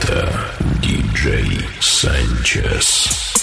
Это диджей Санчес.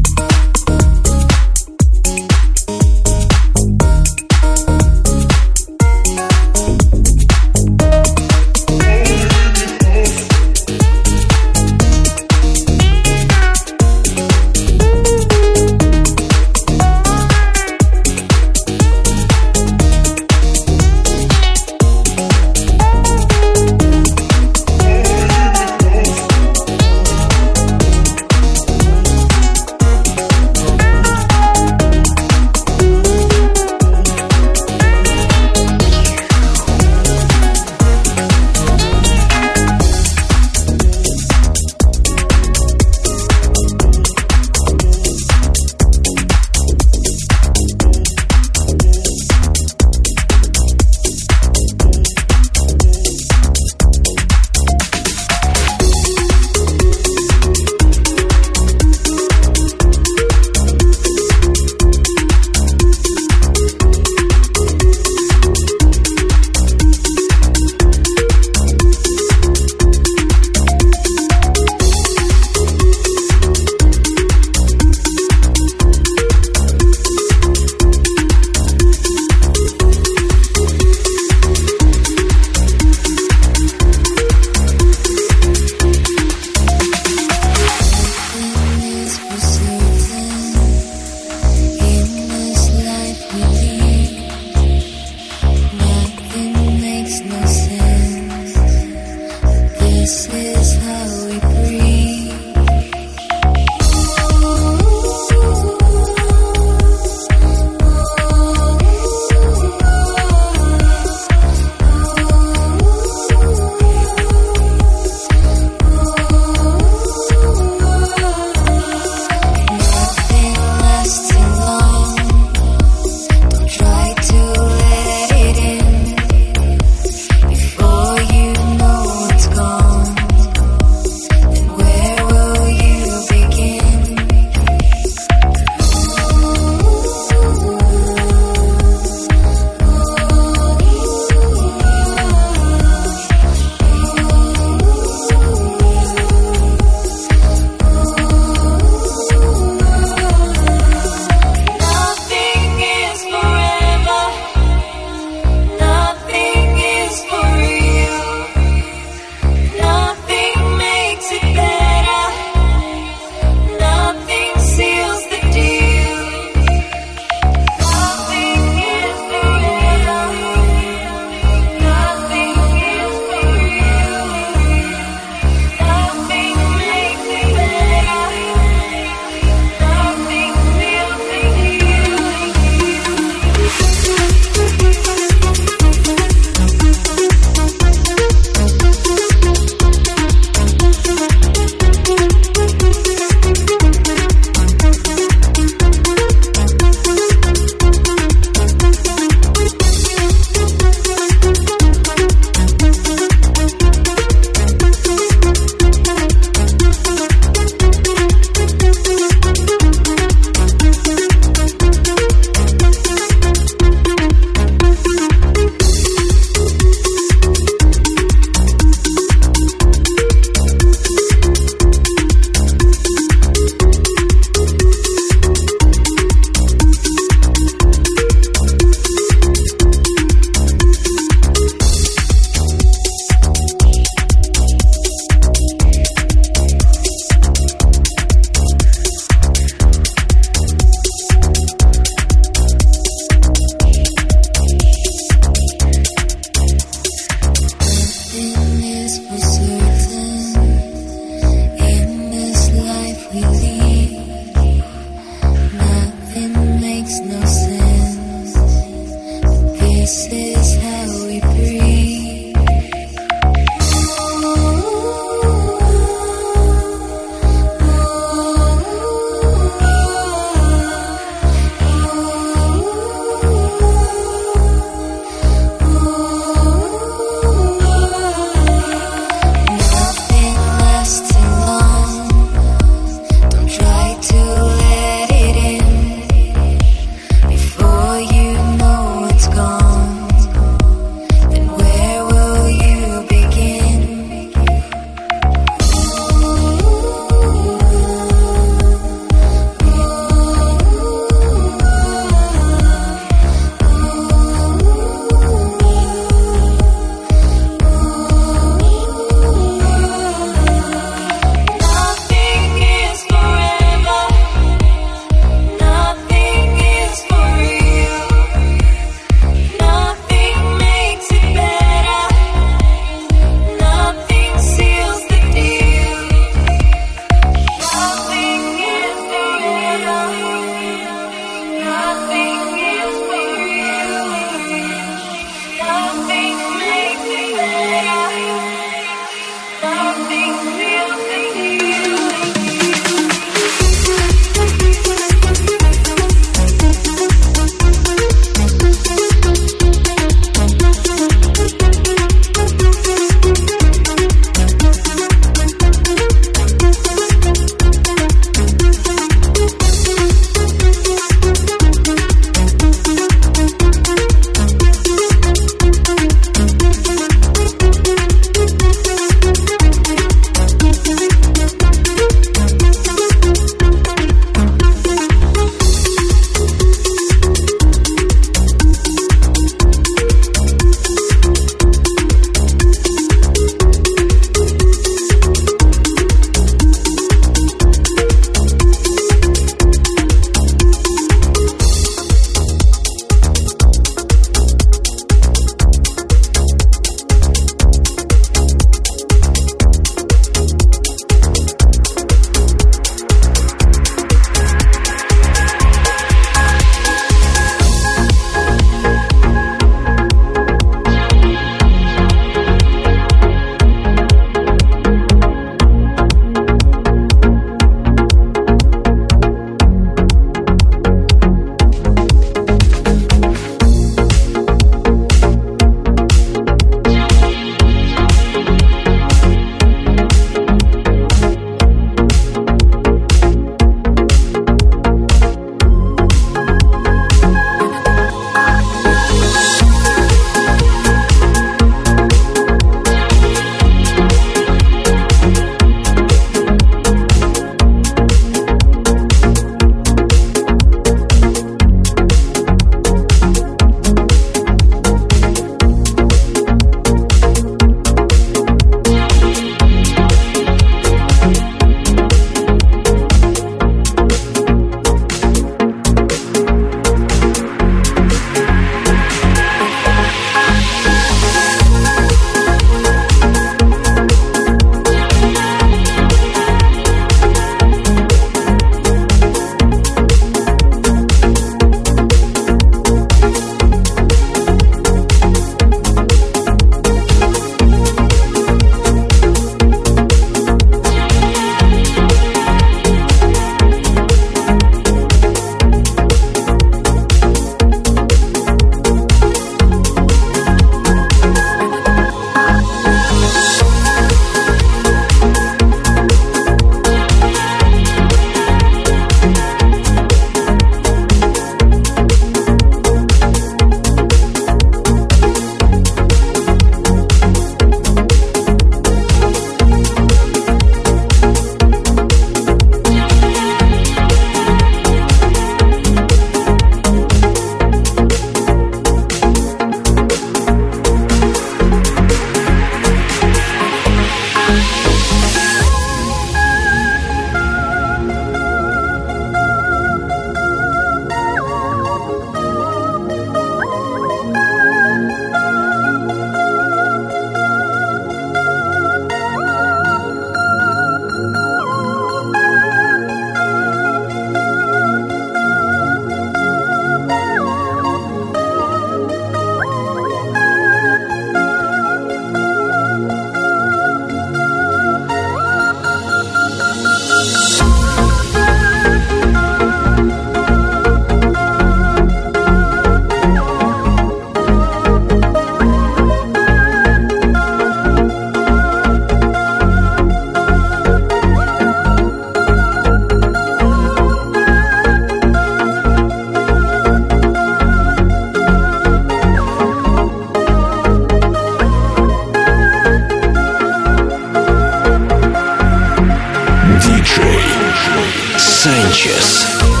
Sanchez.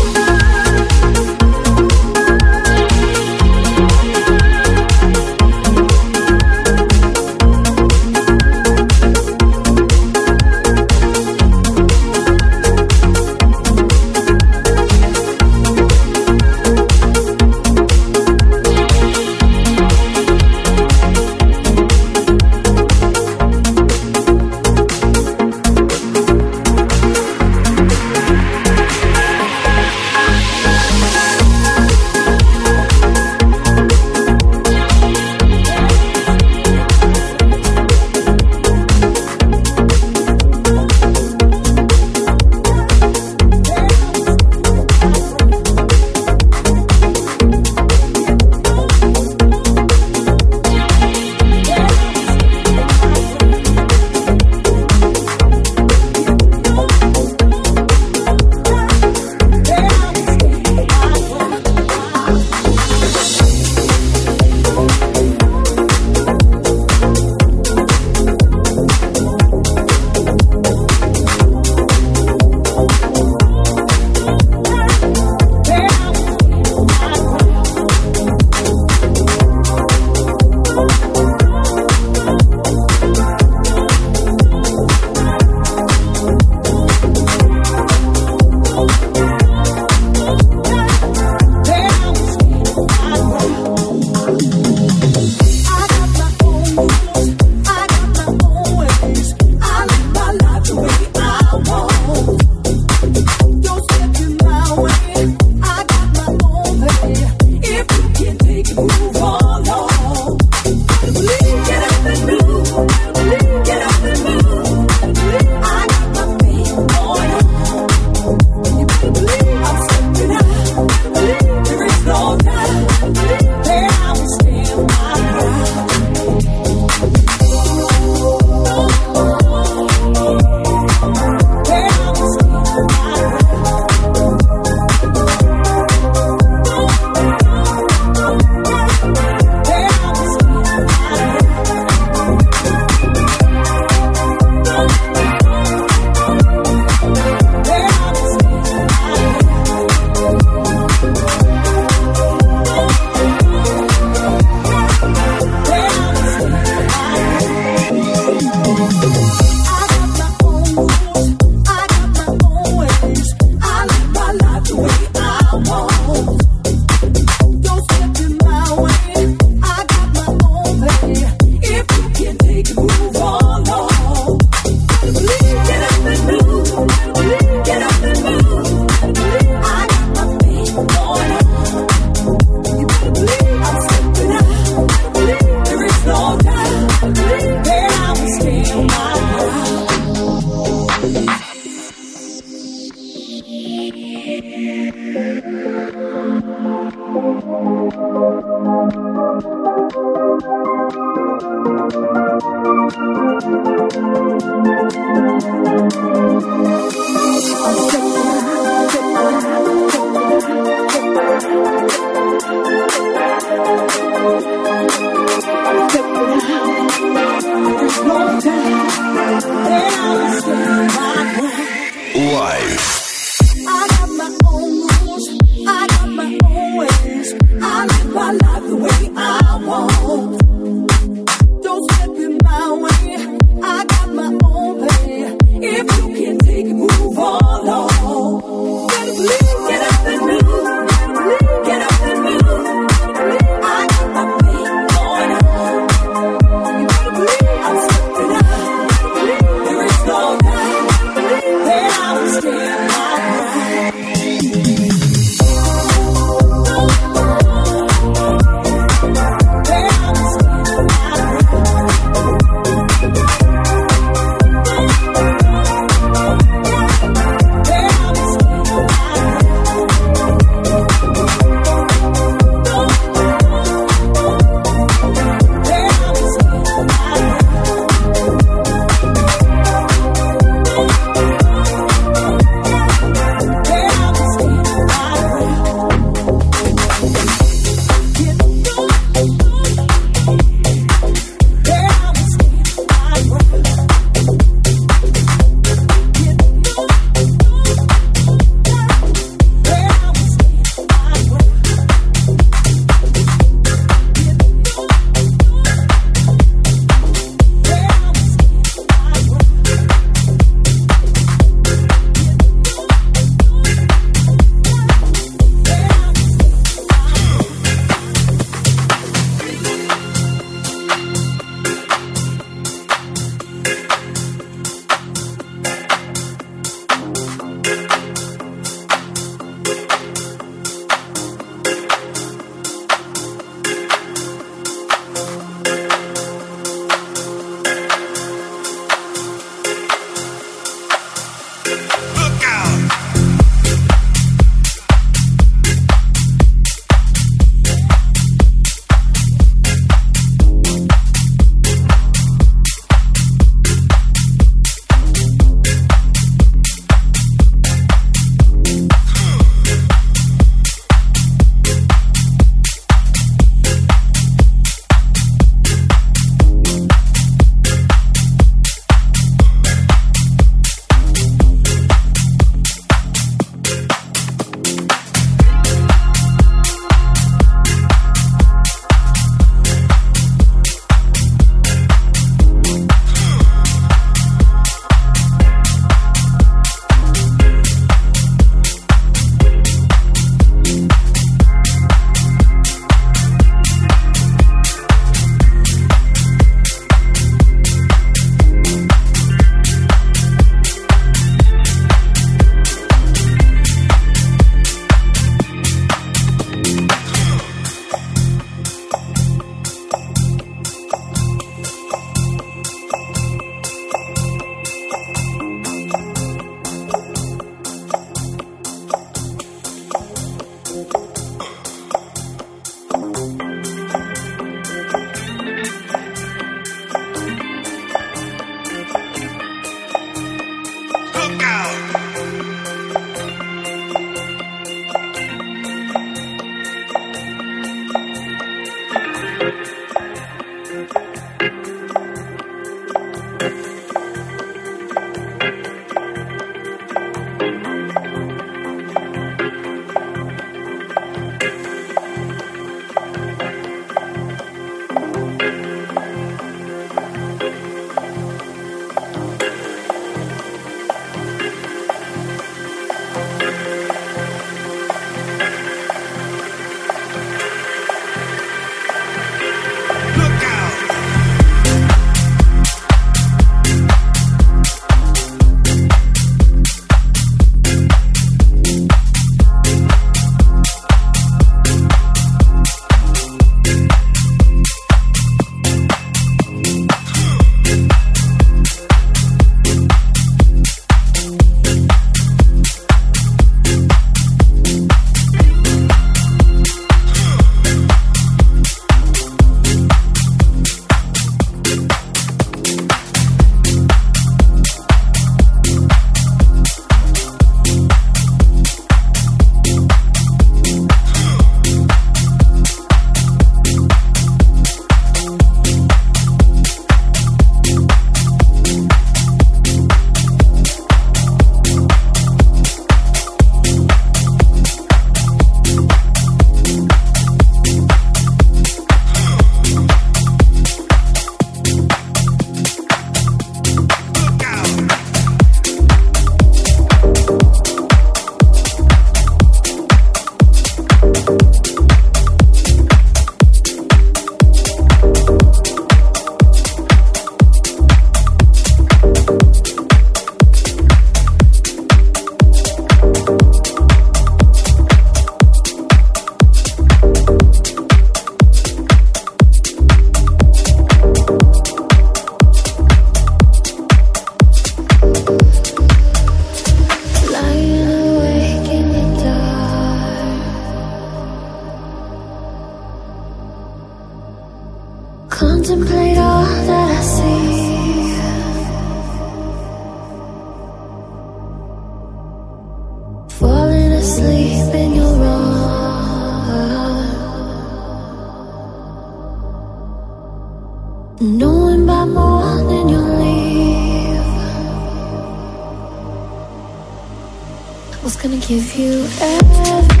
give you everything.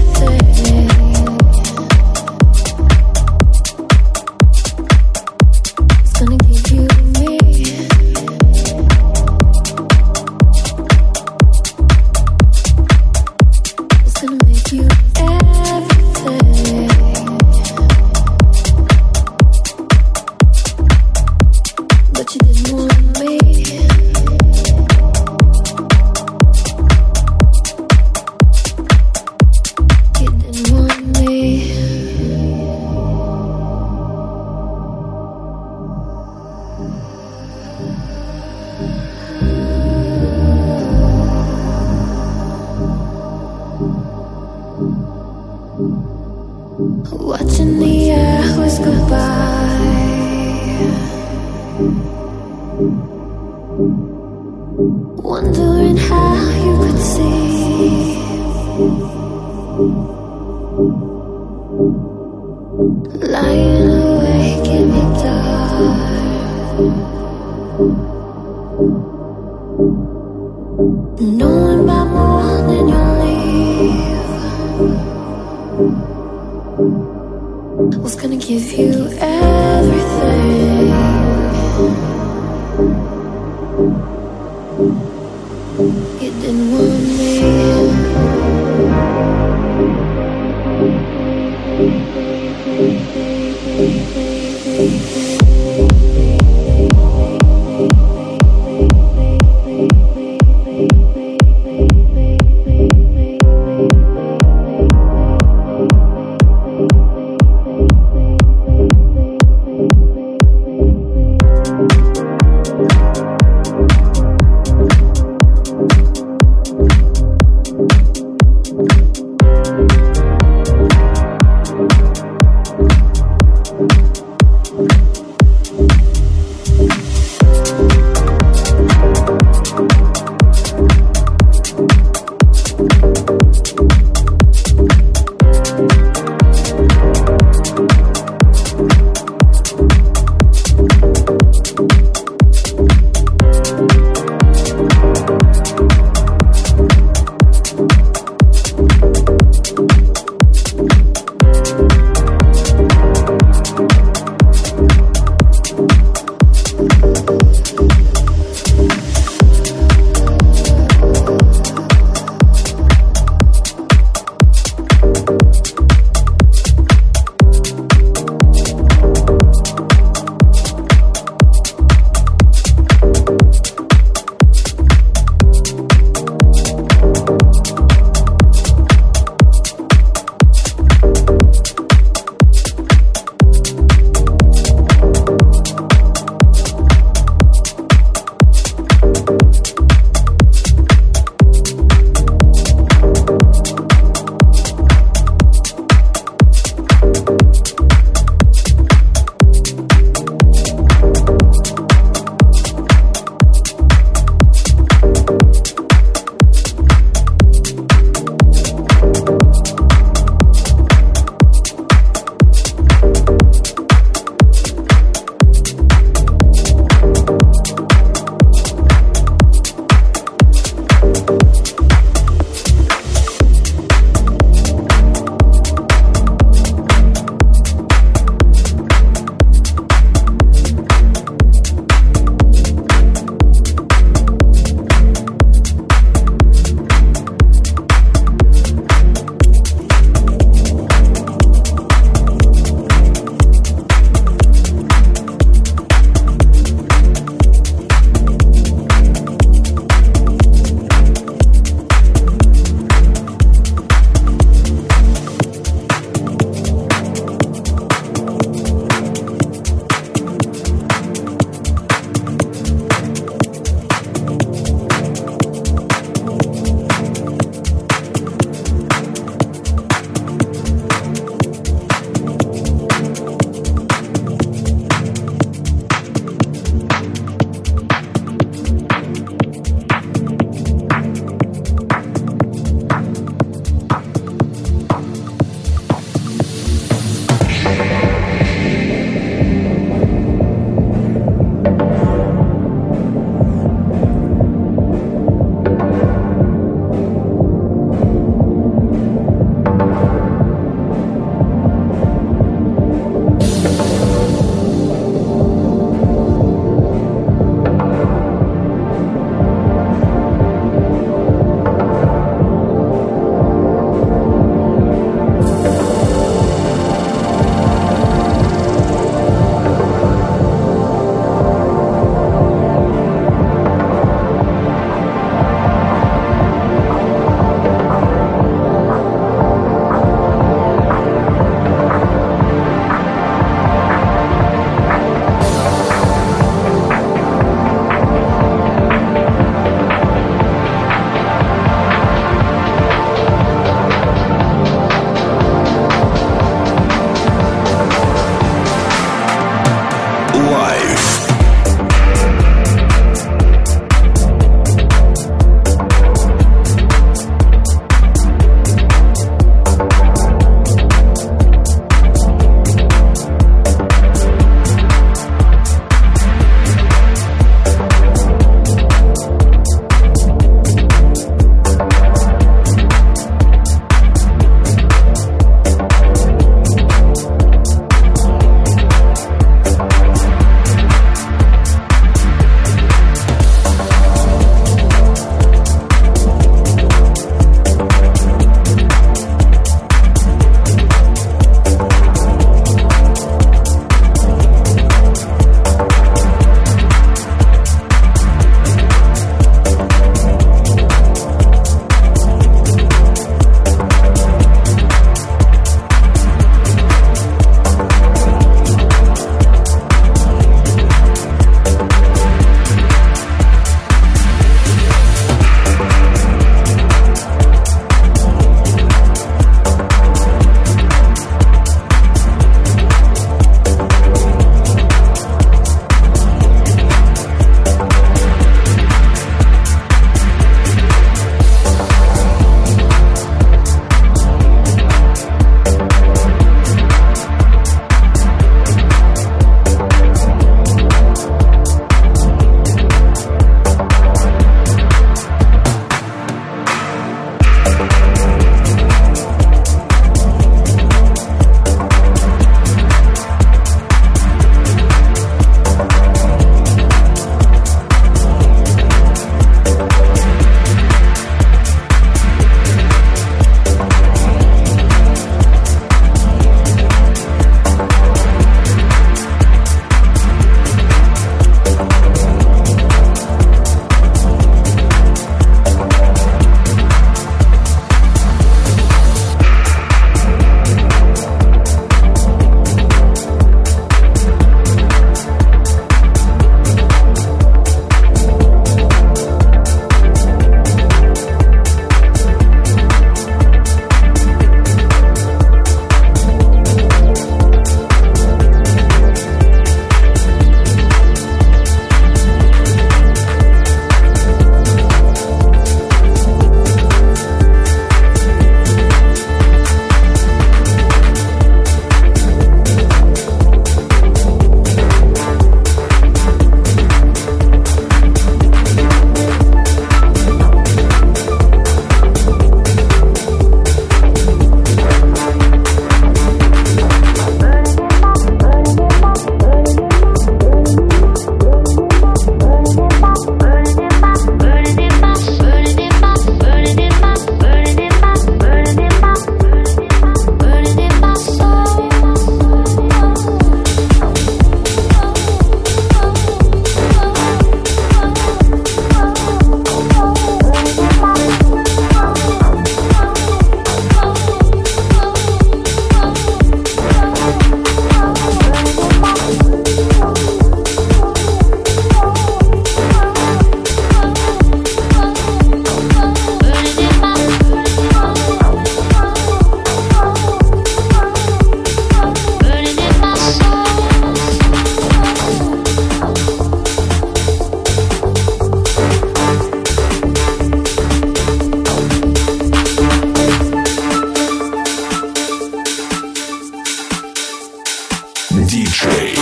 Диджей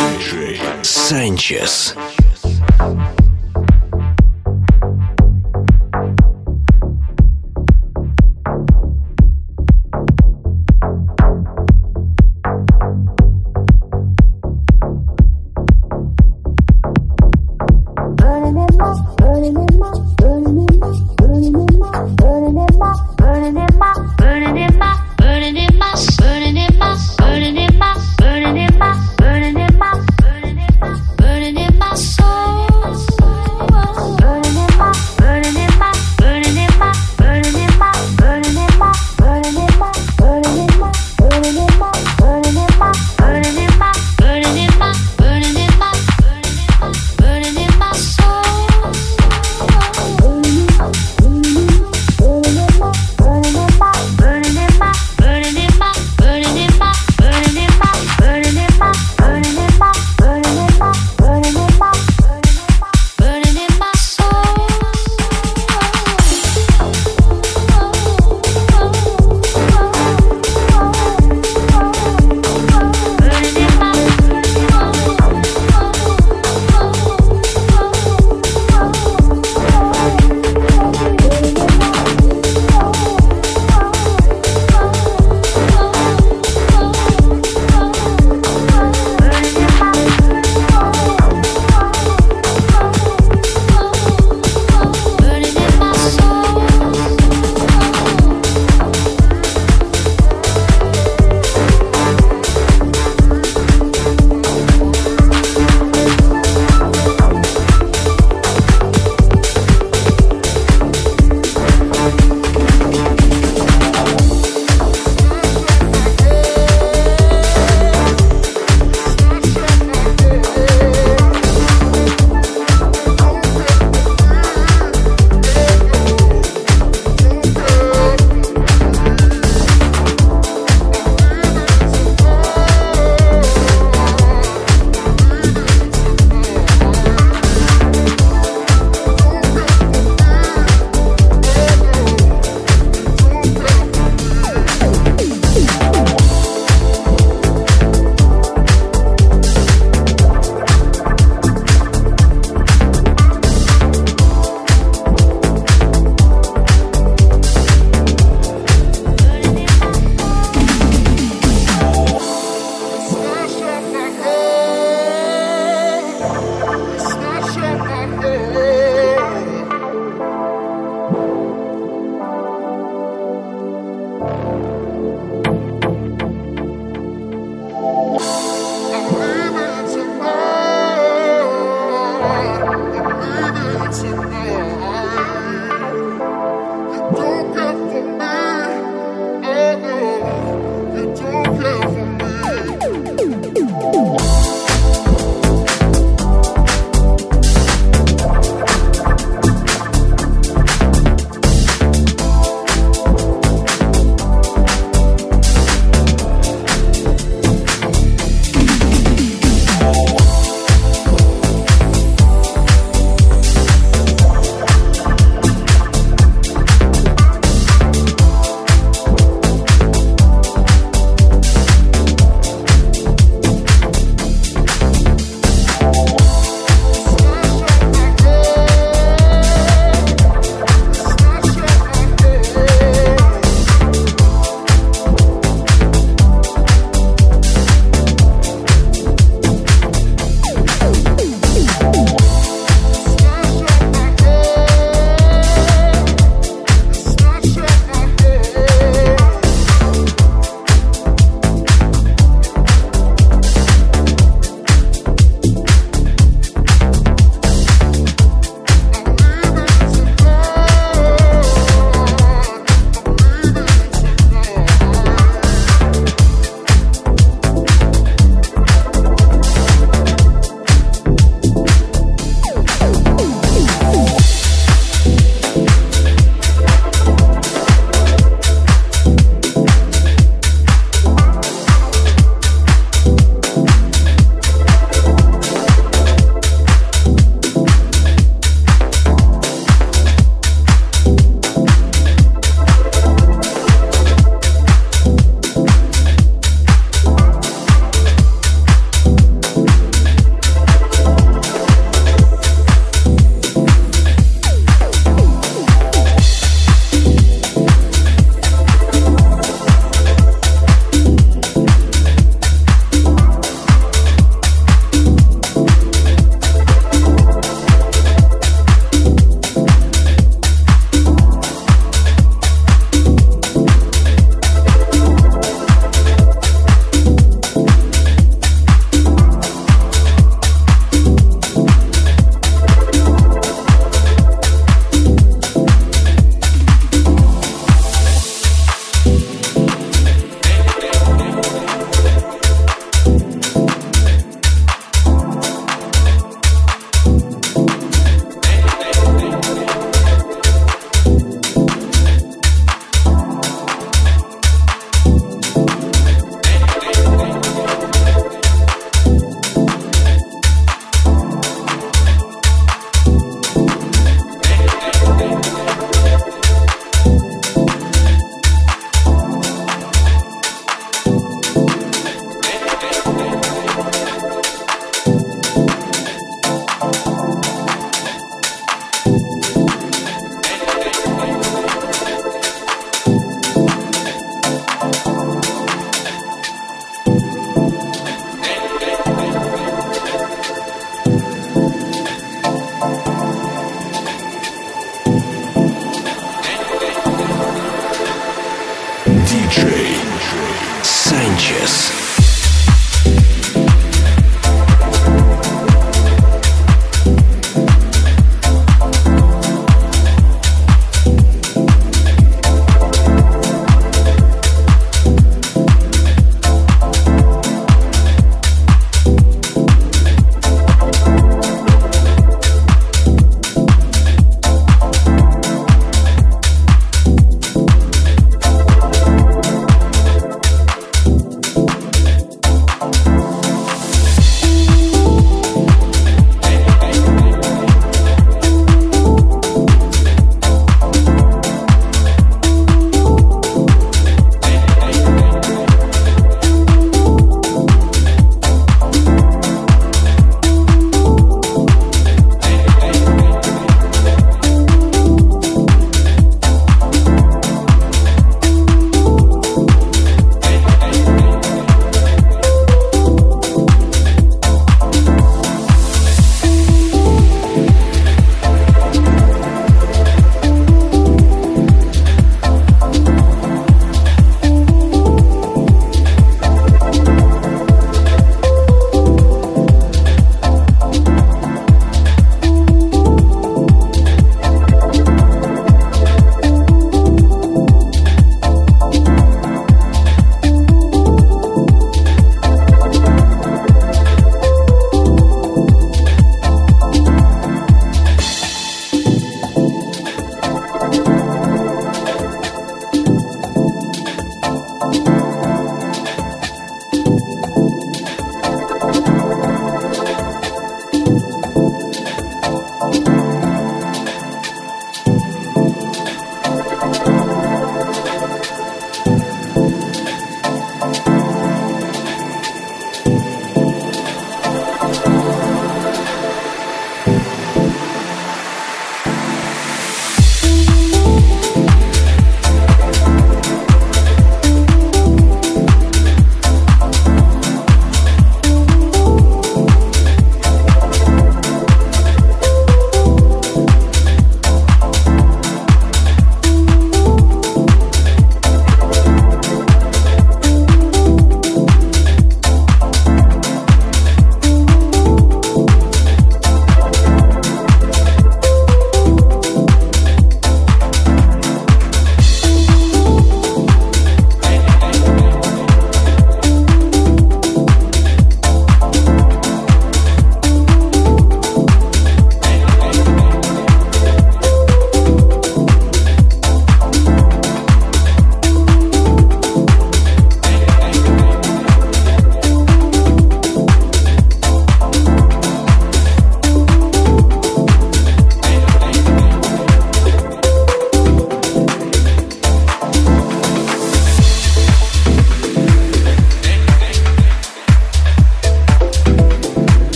Санчес.